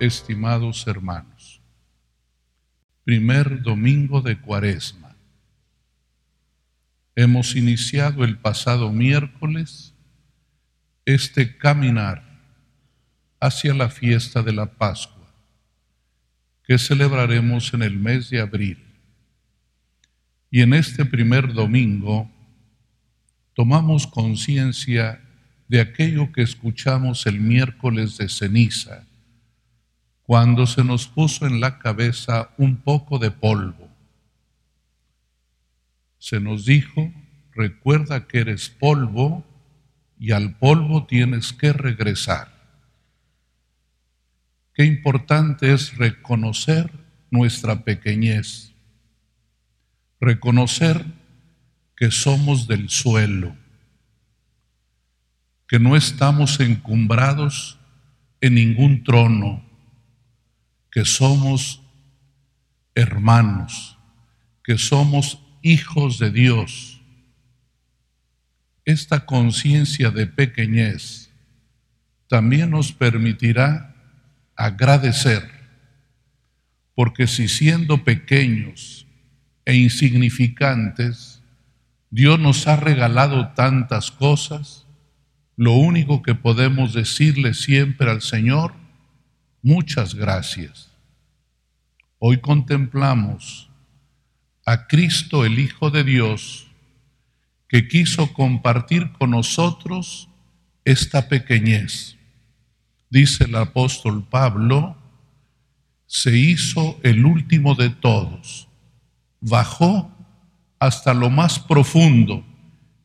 estimados hermanos. Primer domingo de Cuaresma. Hemos iniciado el pasado miércoles este caminar hacia la fiesta de la Pascua, que celebraremos en el mes de abril. Y en este primer domingo tomamos conciencia de aquello que escuchamos el miércoles de ceniza, cuando se nos puso en la cabeza un poco de polvo. Se nos dijo, recuerda que eres polvo y al polvo tienes que regresar. Qué importante es reconocer nuestra pequeñez, reconocer que somos del suelo, que no estamos encumbrados en ningún trono, que somos hermanos, que somos hijos de Dios. Esta conciencia de pequeñez también nos permitirá agradecer, porque si siendo pequeños e insignificantes, Dios nos ha regalado tantas cosas, lo único que podemos decirle siempre al Señor, muchas gracias. Hoy contemplamos a Cristo el Hijo de Dios, que quiso compartir con nosotros esta pequeñez. Dice el apóstol Pablo, se hizo el último de todos, bajó hasta lo más profundo,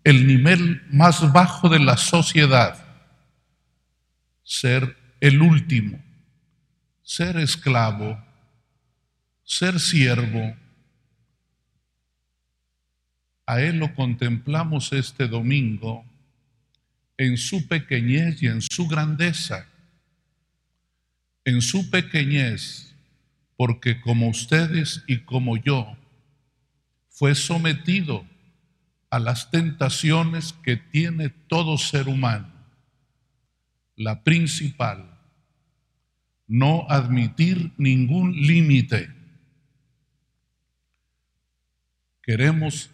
el nivel más bajo de la sociedad, ser el último, ser esclavo, ser siervo. A Él lo contemplamos este domingo en su pequeñez y en su grandeza. En su pequeñez, porque como ustedes y como yo, fue sometido a las tentaciones que tiene todo ser humano. La principal, no admitir ningún límite. Queremos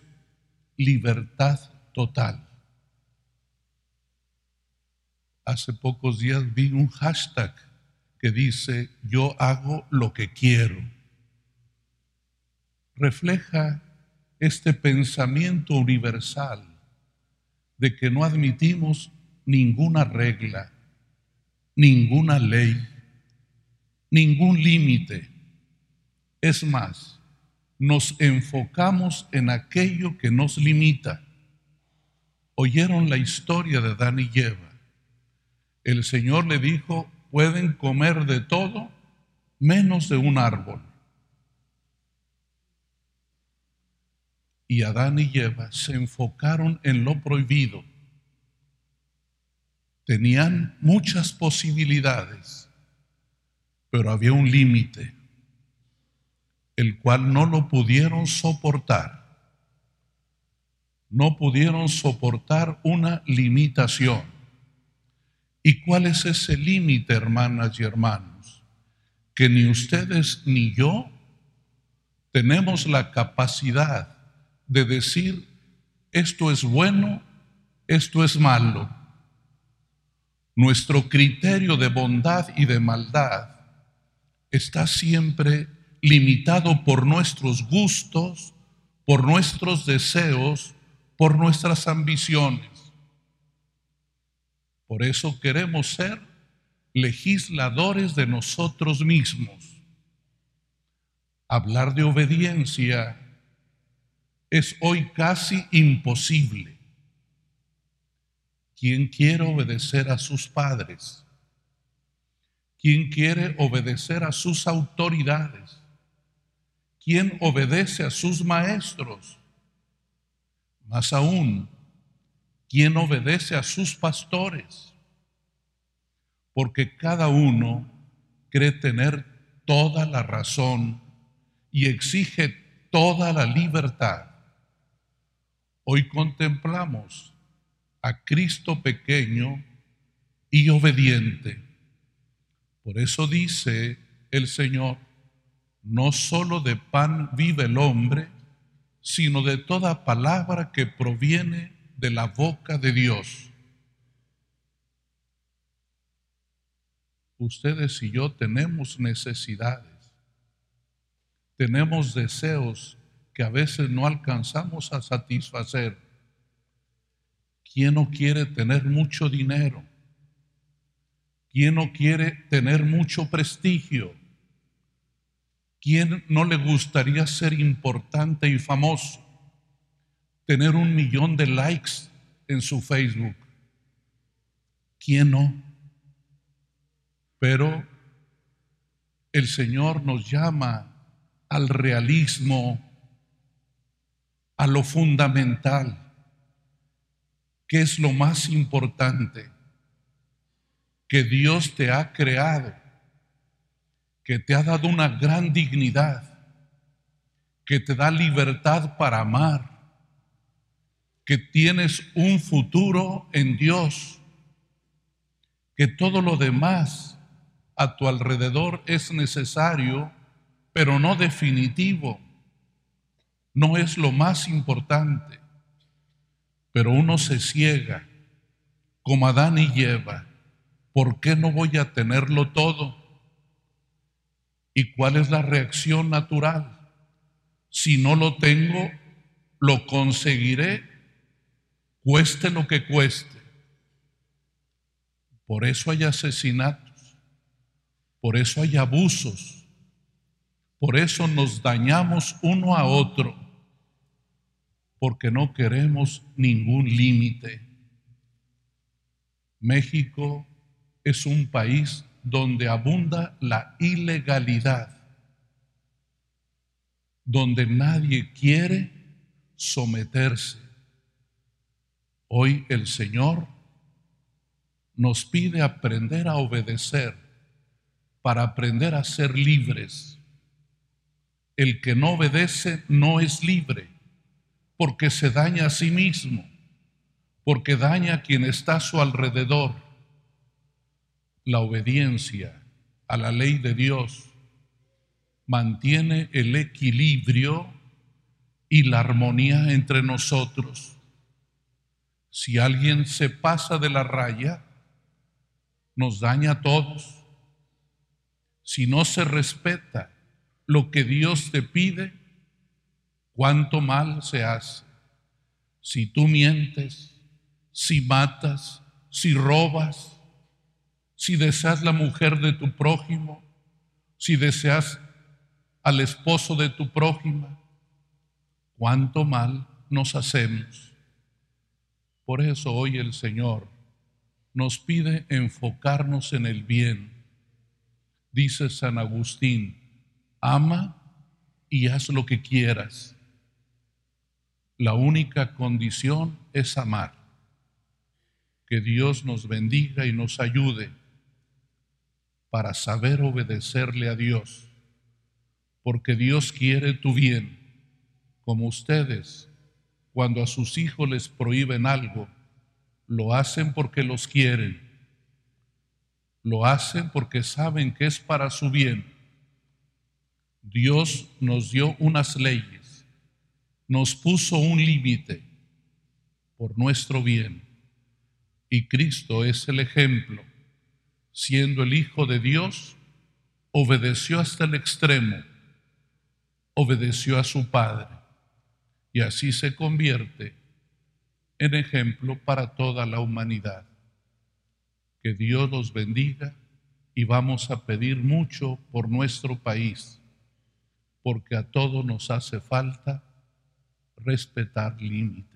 libertad total. Hace pocos días vi un hashtag que dice, yo hago lo que quiero. Refleja este pensamiento universal de que no admitimos ninguna regla, ninguna ley, ningún límite. Es más, nos enfocamos en aquello que nos limita. Oyeron la historia de Adán y Eva. El Señor le dijo, pueden comer de todo menos de un árbol. y Adán y Eva se enfocaron en lo prohibido. Tenían muchas posibilidades, pero había un límite, el cual no lo pudieron soportar. No pudieron soportar una limitación. ¿Y cuál es ese límite, hermanas y hermanos? Que ni ustedes ni yo tenemos la capacidad de decir esto es bueno, esto es malo. Nuestro criterio de bondad y de maldad está siempre limitado por nuestros gustos, por nuestros deseos, por nuestras ambiciones. Por eso queremos ser legisladores de nosotros mismos. Hablar de obediencia es hoy casi imposible. ¿Quién quiere obedecer a sus padres? ¿Quién quiere obedecer a sus autoridades? ¿Quién obedece a sus maestros? Más aún, ¿quién obedece a sus pastores? Porque cada uno cree tener toda la razón y exige toda la libertad. Hoy contemplamos a Cristo pequeño y obediente, Por eso dice el Señor, no solo de pan vive el hombre, sino de toda palabra que proviene de la boca de Dios. Ustedes y yo tenemos necesidades, tenemos deseos que a veces no alcanzamos a satisfacer. ¿Quién no quiere tener mucho dinero? ¿Quién no quiere tener mucho prestigio? ¿Quién no le gustaría ser importante y famoso? Tener un millón de likes en su Facebook. ¿Quién no? Pero el Señor nos llama al realismo, a lo fundamental, que es lo más importante, que Dios te ha creado, que te ha dado una gran dignidad, que te da libertad para amar, que tienes un futuro en Dios, que todo lo demás a tu alrededor es necesario, pero no definitivo no es lo más importante, pero uno se ciega, como Adán y Eva, ¿por qué no voy a tenerlo todo? ¿Y cuál es la reacción natural? Si no lo tengo, lo conseguiré, cueste lo que cueste. Por eso hay asesinatos, por eso hay abusos, por eso nos dañamos uno a otro porque no queremos ningún límite. México es un país donde abunda la ilegalidad, donde nadie quiere someterse. Hoy el Señor nos pide aprender a obedecer para aprender a ser libres. El que no obedece no es libre porque se daña a sí mismo, porque daña a quien está a su alrededor. La obediencia a la ley de Dios mantiene el equilibrio y la armonía entre nosotros. Si alguien se pasa de la raya, nos daña a todos. Si no se respeta lo que Dios te pide, cuánto mal se hace. Si tú mientes, si matas, si robas, si deseas la mujer de tu prójimo, si deseas al esposo de tu prójima, cuánto mal nos hacemos. Por eso hoy el Señor nos pide enfocarnos en el bien. Dice San Agustín, ama y haz lo que quieras la única condición es amar. Que Dios nos bendiga y nos ayude para saber obedecerle a Dios, porque Dios quiere tu bien, como ustedes, cuando a sus hijos les prohíben algo, lo hacen porque los quieren, lo hacen porque saben que es para su bien. Dios nos dio unas leyes nos puso un límite por nuestro bien. Y Cristo es el ejemplo. Siendo el Hijo de Dios, obedeció hasta el extremo, obedeció a su Padre. Y así se convierte en ejemplo para toda la humanidad. Que Dios los bendiga y vamos a pedir mucho por nuestro país, porque a todos nos hace falta respetar límites.